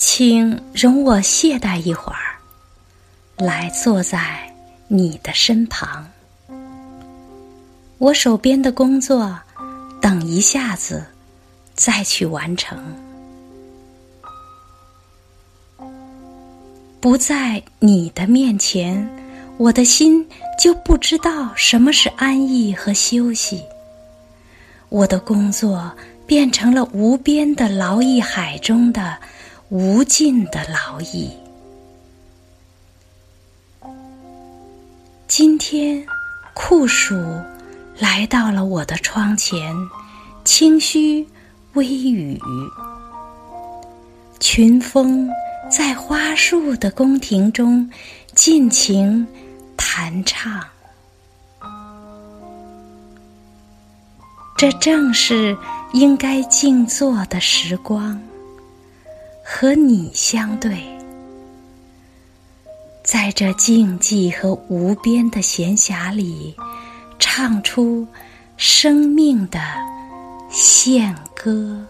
请容我懈怠一会儿，来坐在你的身旁。我手边的工作，等一下子再去完成。不在你的面前，我的心就不知道什么是安逸和休息。我的工作变成了无边的劳役海中的无尽的劳役。今天，酷暑来到了我的窗前，轻虚微雨，群峰。在花树的宫廷中尽情弹唱，这正是应该静坐的时光。和你相对，在这静寂和无边的闲暇里，唱出生命的献歌。